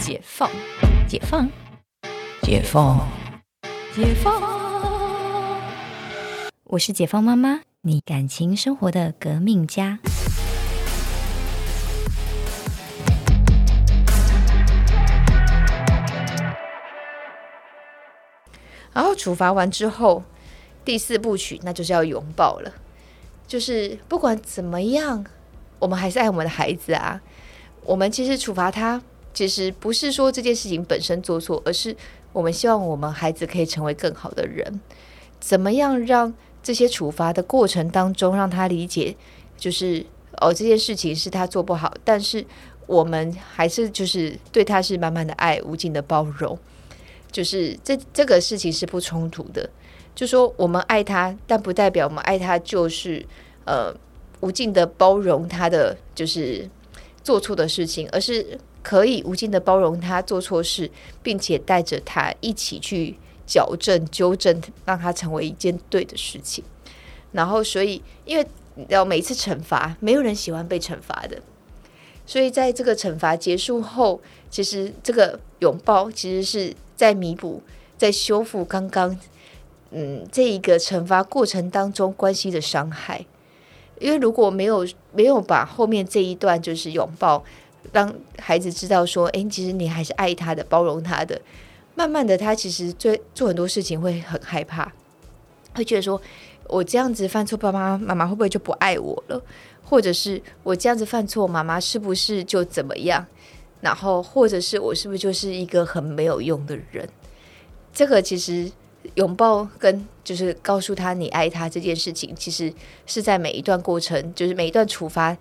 解放，解放，解放，解放。我是解放妈妈，你感情生活的革命家。然后处罚完之后，第四部曲那就是要拥抱了。就是不管怎么样，我们还是爱我们的孩子啊。我们其实处罚他，其实不是说这件事情本身做错，而是我们希望我们孩子可以成为更好的人。怎么样让这些处罚的过程当中，让他理解，就是哦这件事情是他做不好，但是我们还是就是对他是满满的爱，无尽的包容。就是这这个事情是不冲突的，就说我们爱他，但不代表我们爱他就是呃无尽的包容他的就是做错的事情，而是可以无尽的包容他做错事，并且带着他一起去矫正、纠正，让他成为一件对的事情。然后，所以因为要每次惩罚，没有人喜欢被惩罚的，所以在这个惩罚结束后，其实这个拥抱其实是。在弥补，在修复刚刚，嗯，这一个惩罚过程当中关系的伤害。因为如果没有没有把后面这一段就是拥抱，让孩子知道说，哎，其实你还是爱他的，包容他的。慢慢的，他其实做做很多事情会很害怕，会觉得说，我这样子犯错，爸爸妈妈会不会就不爱我了？或者是我这样子犯错，妈妈是不是就怎么样？然后，或者是我是不是就是一个很没有用的人？这个其实拥抱跟就是告诉他你爱他这件事情，其实是在每一段过程，就是每一段处罚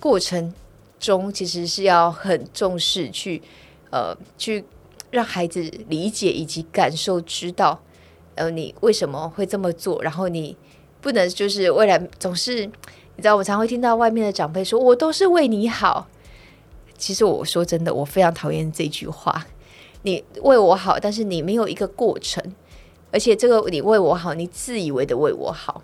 过程中，其实是要很重视去呃去让孩子理解以及感受，知道呃你为什么会这么做，然后你不能就是未来总是你知道，我常会听到外面的长辈说：“我都是为你好。”其实我说真的，我非常讨厌这句话。你为我好，但是你没有一个过程，而且这个你为我好，你自以为的为我好。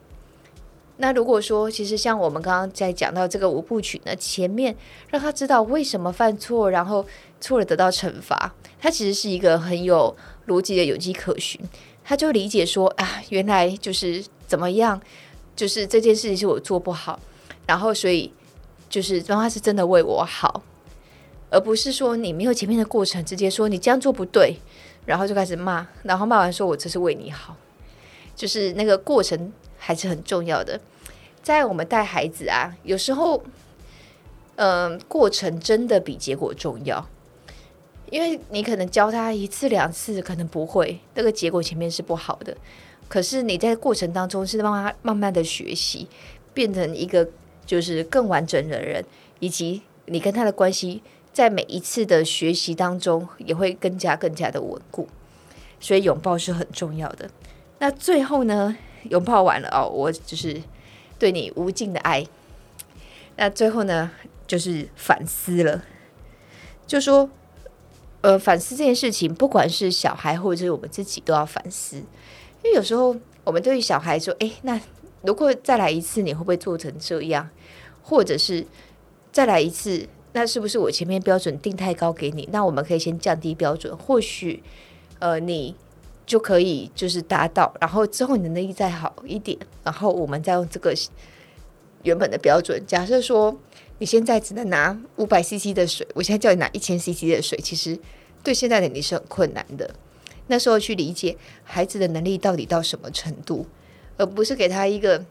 那如果说，其实像我们刚刚在讲到这个五部曲呢，前面让他知道为什么犯错，然后错了得到惩罚，他其实是一个很有逻辑的有迹可循。他就理解说啊，原来就是怎么样，就是这件事情是我做不好，然后所以就是让他是真的为我好。而不是说你没有前面的过程，直接说你这样做不对，然后就开始骂，然后骂完说我这是为你好，就是那个过程还是很重要的。在我们带孩子啊，有时候，嗯，过程真的比结果重要，因为你可能教他一次两次可能不会，那个结果前面是不好的，可是你在过程当中是让他慢慢的学习，变成一个就是更完整的人，以及你跟他的关系。在每一次的学习当中，也会更加更加的稳固，所以拥抱是很重要的。那最后呢，拥抱完了哦，我就是对你无尽的爱。那最后呢，就是反思了，就说，呃，反思这件事情，不管是小孩或者是我们自己，都要反思。因为有时候我们对于小孩说：“哎，那如果再来一次，你会不会做成这样？”或者是再来一次。那是不是我前面标准定太高给你？那我们可以先降低标准，或许呃你就可以就是达到，然后之后你的能力再好一点，然后我们再用这个原本的标准。假设说你现在只能拿五百 CC 的水，我现在叫你拿一千 CC 的水，其实对现在的你是很困难的。那时候去理解孩子的能力到底到什么程度，而不是给他一个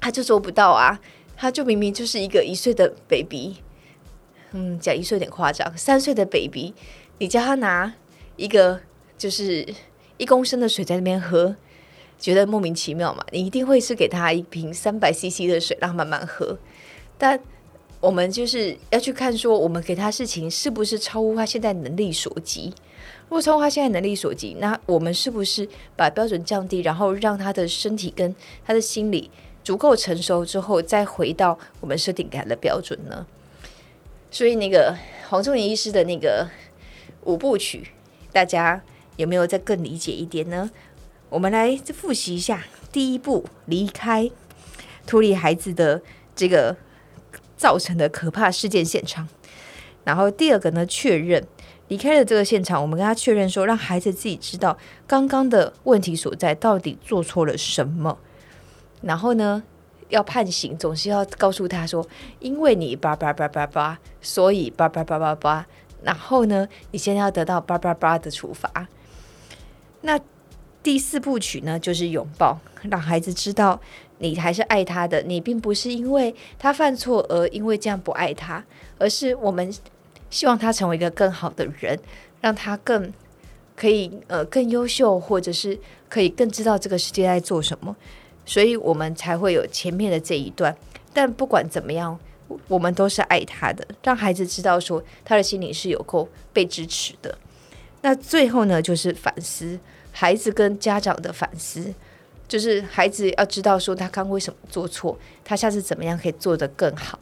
他就做不到啊，他就明明就是一个一岁的 baby。嗯，讲一岁有点夸张。三岁的 baby，你叫他拿一个就是一公升的水在那边喝，觉得莫名其妙嘛？你一定会是给他一瓶三百 CC 的水，让他慢慢喝。但我们就是要去看说，我们给他事情是不是超乎他现在能力所及？如果超乎他现在能力所及，那我们是不是把标准降低，然后让他的身体跟他的心理足够成熟之后，再回到我们设定给他的标准呢？所以那个黄仲年医师的那个五部曲，大家有没有再更理解一点呢？我们来复习一下：第一步，离开，脱离孩子的这个造成的可怕事件现场；然后第二个呢，确认，离开了这个现场，我们跟他确认说，让孩子自己知道刚刚的问题所在，到底做错了什么。然后呢，要判刑，总是要告诉他说，因为你叭叭叭叭叭，所以叭叭叭叭叭。然后呢，你现在要得到叭叭叭的处罚。那第四部曲呢，就是拥抱，让孩子知道你还是爱他的，你并不是因为他犯错而因为这样不爱他，而是我们。希望他成为一个更好的人，让他更可以呃更优秀，或者是可以更知道这个世界在做什么，所以我们才会有前面的这一段。但不管怎么样，我们都是爱他的，让孩子知道说他的心里是有够被支持的。那最后呢，就是反思孩子跟家长的反思，就是孩子要知道说他刚为什么做错，他下次怎么样可以做得更好。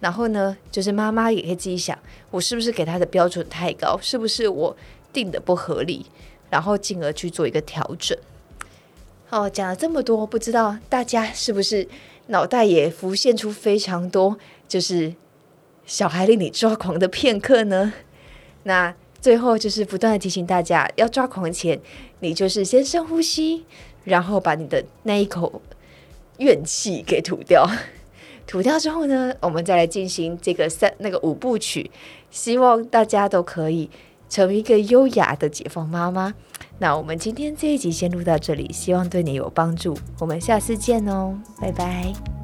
然后呢，就是妈妈也可以自己想，我是不是给他的标准太高？是不是我定的不合理？然后进而去做一个调整。哦，讲了这么多，不知道大家是不是脑袋也浮现出非常多，就是小孩令你抓狂的片刻呢？那最后就是不断的提醒大家，要抓狂前，你就是先深呼吸，然后把你的那一口怨气给吐掉。吐掉之后呢，我们再来进行这个三那个五部曲，希望大家都可以成为一个优雅的解放妈妈。那我们今天这一集先录到这里，希望对你有帮助。我们下次见哦，拜拜。